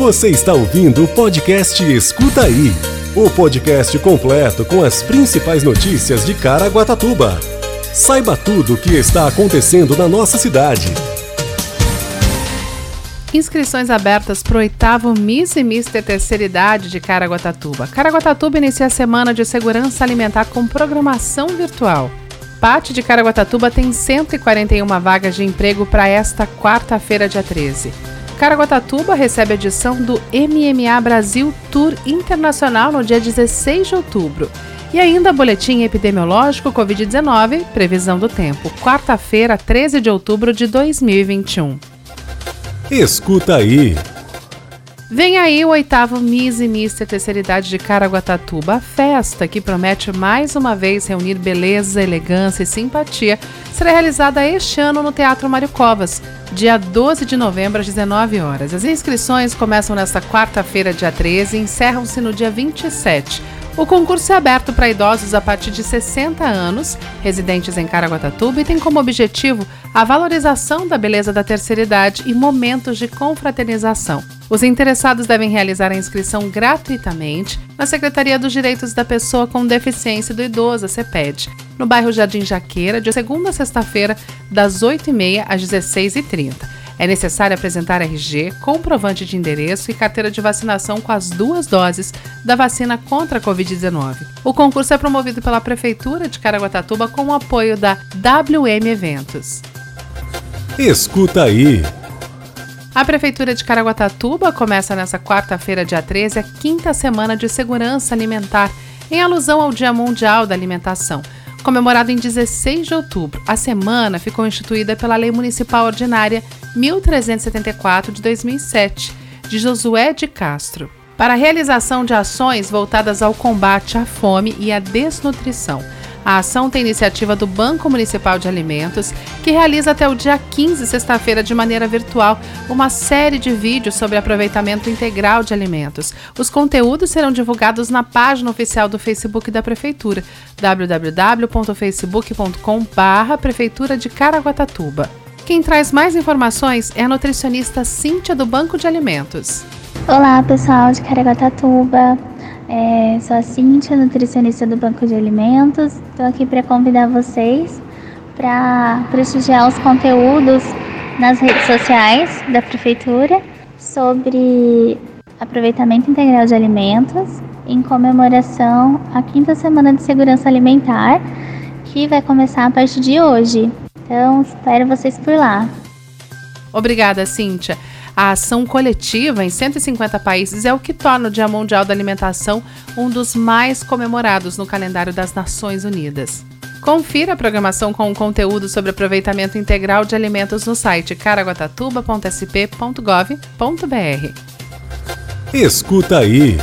Você está ouvindo o podcast Escuta Aí o podcast completo com as principais notícias de Caraguatatuba. Saiba tudo o que está acontecendo na nossa cidade. Inscrições abertas para o oitavo Miss e Mister Terceira Idade de Caraguatatuba. Caraguatatuba inicia a semana de segurança alimentar com programação virtual. Pate de Caraguatatuba tem 141 vagas de emprego para esta quarta-feira, dia 13. Caraguatatuba recebe a edição do MMA Brasil Tour Internacional no dia 16 de outubro. E ainda boletim epidemiológico Covid-19, previsão do tempo, quarta-feira, 13 de outubro de 2021. Escuta aí. Vem aí o oitavo Miss e Mister Terceira Idade de Caraguatatuba, a festa que promete mais uma vez reunir beleza, elegância e simpatia, será realizada este ano no Teatro Mário Covas, dia 12 de novembro às 19 horas. As inscrições começam nesta quarta-feira, dia 13, e encerram-se no dia 27. O concurso é aberto para idosos a partir de 60 anos, residentes em Caraguatatuba, e tem como objetivo a valorização da beleza da terceira idade e momentos de confraternização. Os interessados devem realizar a inscrição gratuitamente na Secretaria dos Direitos da Pessoa com Deficiência do Idoso, a CEPED, no bairro Jardim Jaqueira, de segunda a sexta-feira, das 8h30 às 16h30. É necessário apresentar RG, comprovante de endereço e carteira de vacinação com as duas doses da vacina contra a Covid-19. O concurso é promovido pela Prefeitura de Caraguatatuba com o apoio da WM Eventos. Escuta aí. A Prefeitura de Caraguatatuba começa nesta quarta-feira, dia 13, a quinta semana de segurança alimentar, em alusão ao Dia Mundial da Alimentação. Comemorado em 16 de outubro, a semana ficou instituída pela Lei Municipal Ordinária 1374 de 2007, de Josué de Castro, para a realização de ações voltadas ao combate à fome e à desnutrição a ação tem iniciativa do Banco Municipal de Alimentos, que realiza até o dia 15, sexta-feira, de maneira virtual, uma série de vídeos sobre aproveitamento integral de alimentos. Os conteúdos serão divulgados na página oficial do Facebook da Prefeitura, www.facebook.com.br Prefeitura de Caraguatatuba. Quem traz mais informações é a nutricionista Cíntia do Banco de Alimentos. Olá, pessoal de Caraguatatuba. É, sou a Cíntia, nutricionista do Banco de Alimentos. Estou aqui para convidar vocês para prestigiar os conteúdos nas redes sociais da Prefeitura sobre aproveitamento integral de alimentos em comemoração à quinta semana de segurança alimentar, que vai começar a partir de hoje. Então, espero vocês por lá. Obrigada, Cíntia. A ação coletiva em 150 países é o que torna o Dia Mundial da Alimentação um dos mais comemorados no calendário das Nações Unidas. Confira a programação com conteúdo sobre aproveitamento integral de alimentos no site caraguatatuba.sp.gov.br. Escuta aí.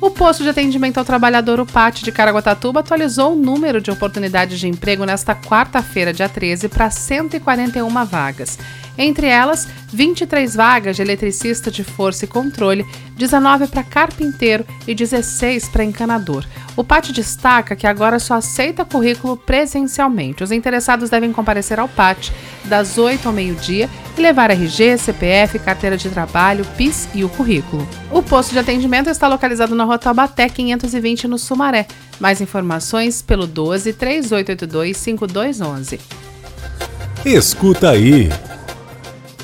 O posto de atendimento ao trabalhador, o PAT de Caraguatatuba, atualizou o número de oportunidades de emprego nesta quarta-feira, dia 13, para 141 vagas. Entre elas, 23 vagas de eletricista de força e controle, 19 para carpinteiro e 16 para encanador. O PAT destaca que agora só aceita currículo presencialmente. Os interessados devem comparecer ao PAT das 8 ao meio-dia e levar RG, CPF, carteira de trabalho, PIS e o currículo. O posto de atendimento está localizado na Rua Taubaté 520 no Sumaré. Mais informações pelo 12 3882 5211. Escuta aí.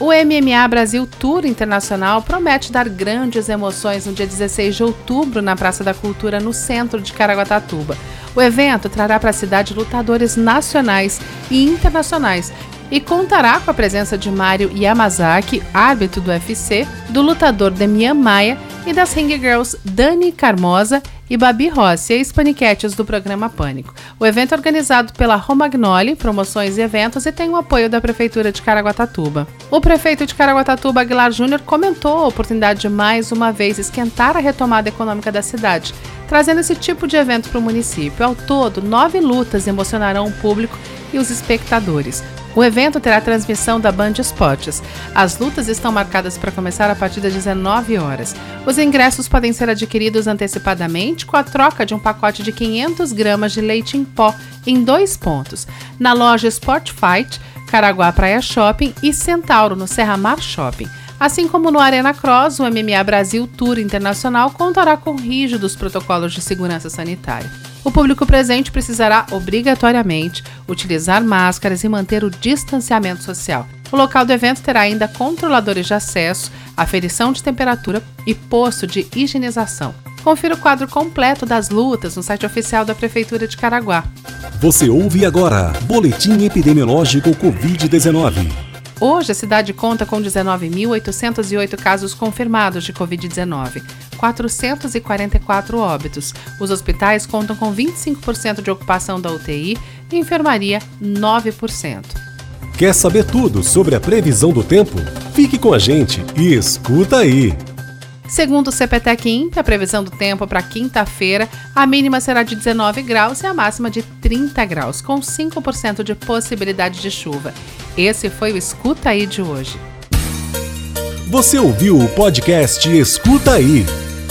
O MMA Brasil Tour Internacional promete dar grandes emoções no dia 16 de outubro na Praça da Cultura, no centro de Caraguatatuba. O evento trará para a cidade lutadores nacionais e internacionais e contará com a presença de Mário Yamazaki, árbitro do UFC, do lutador Demian Maia e das Ring Girls Dani Carmosa e Babi Rossi, ex-paniquetes do programa Pânico. O evento é organizado pela Romagnoli, Promoções e Eventos e tem o apoio da Prefeitura de Caraguatatuba. O prefeito de Caraguatatuba, Aguilar Júnior, comentou a oportunidade de mais uma vez esquentar a retomada econômica da cidade, trazendo esse tipo de evento para o município. Ao todo, nove lutas emocionarão o público e os espectadores. O evento terá transmissão da Band Esportes. As lutas estão marcadas para começar a partir das 19 horas. Os ingressos podem ser adquiridos antecipadamente com a troca de um pacote de 500 gramas de leite em pó em dois pontos, na loja Sport Fight, Caraguá Praia Shopping e Centauro, no Serra Mar Shopping. Assim como no Arena Cross, o MMA Brasil Tour Internacional contará com rígidos protocolos de segurança sanitária. O público presente precisará obrigatoriamente utilizar máscaras e manter o distanciamento social. O local do evento terá ainda controladores de acesso, aferição de temperatura e posto de higienização. Confira o quadro completo das lutas no site oficial da Prefeitura de Caraguá. Você ouve agora Boletim Epidemiológico Covid-19. Hoje, a cidade conta com 19.808 casos confirmados de Covid-19, 444 óbitos. Os hospitais contam com 25% de ocupação da UTI e enfermaria 9%. Quer saber tudo sobre a previsão do tempo? Fique com a gente e escuta aí! Segundo o CPTEC INPE, a previsão do tempo para quinta-feira, a mínima será de 19 graus e a máxima de 30 graus, com 5% de possibilidade de chuva. Esse foi o Escuta Aí de hoje. Você ouviu o podcast Escuta Aí.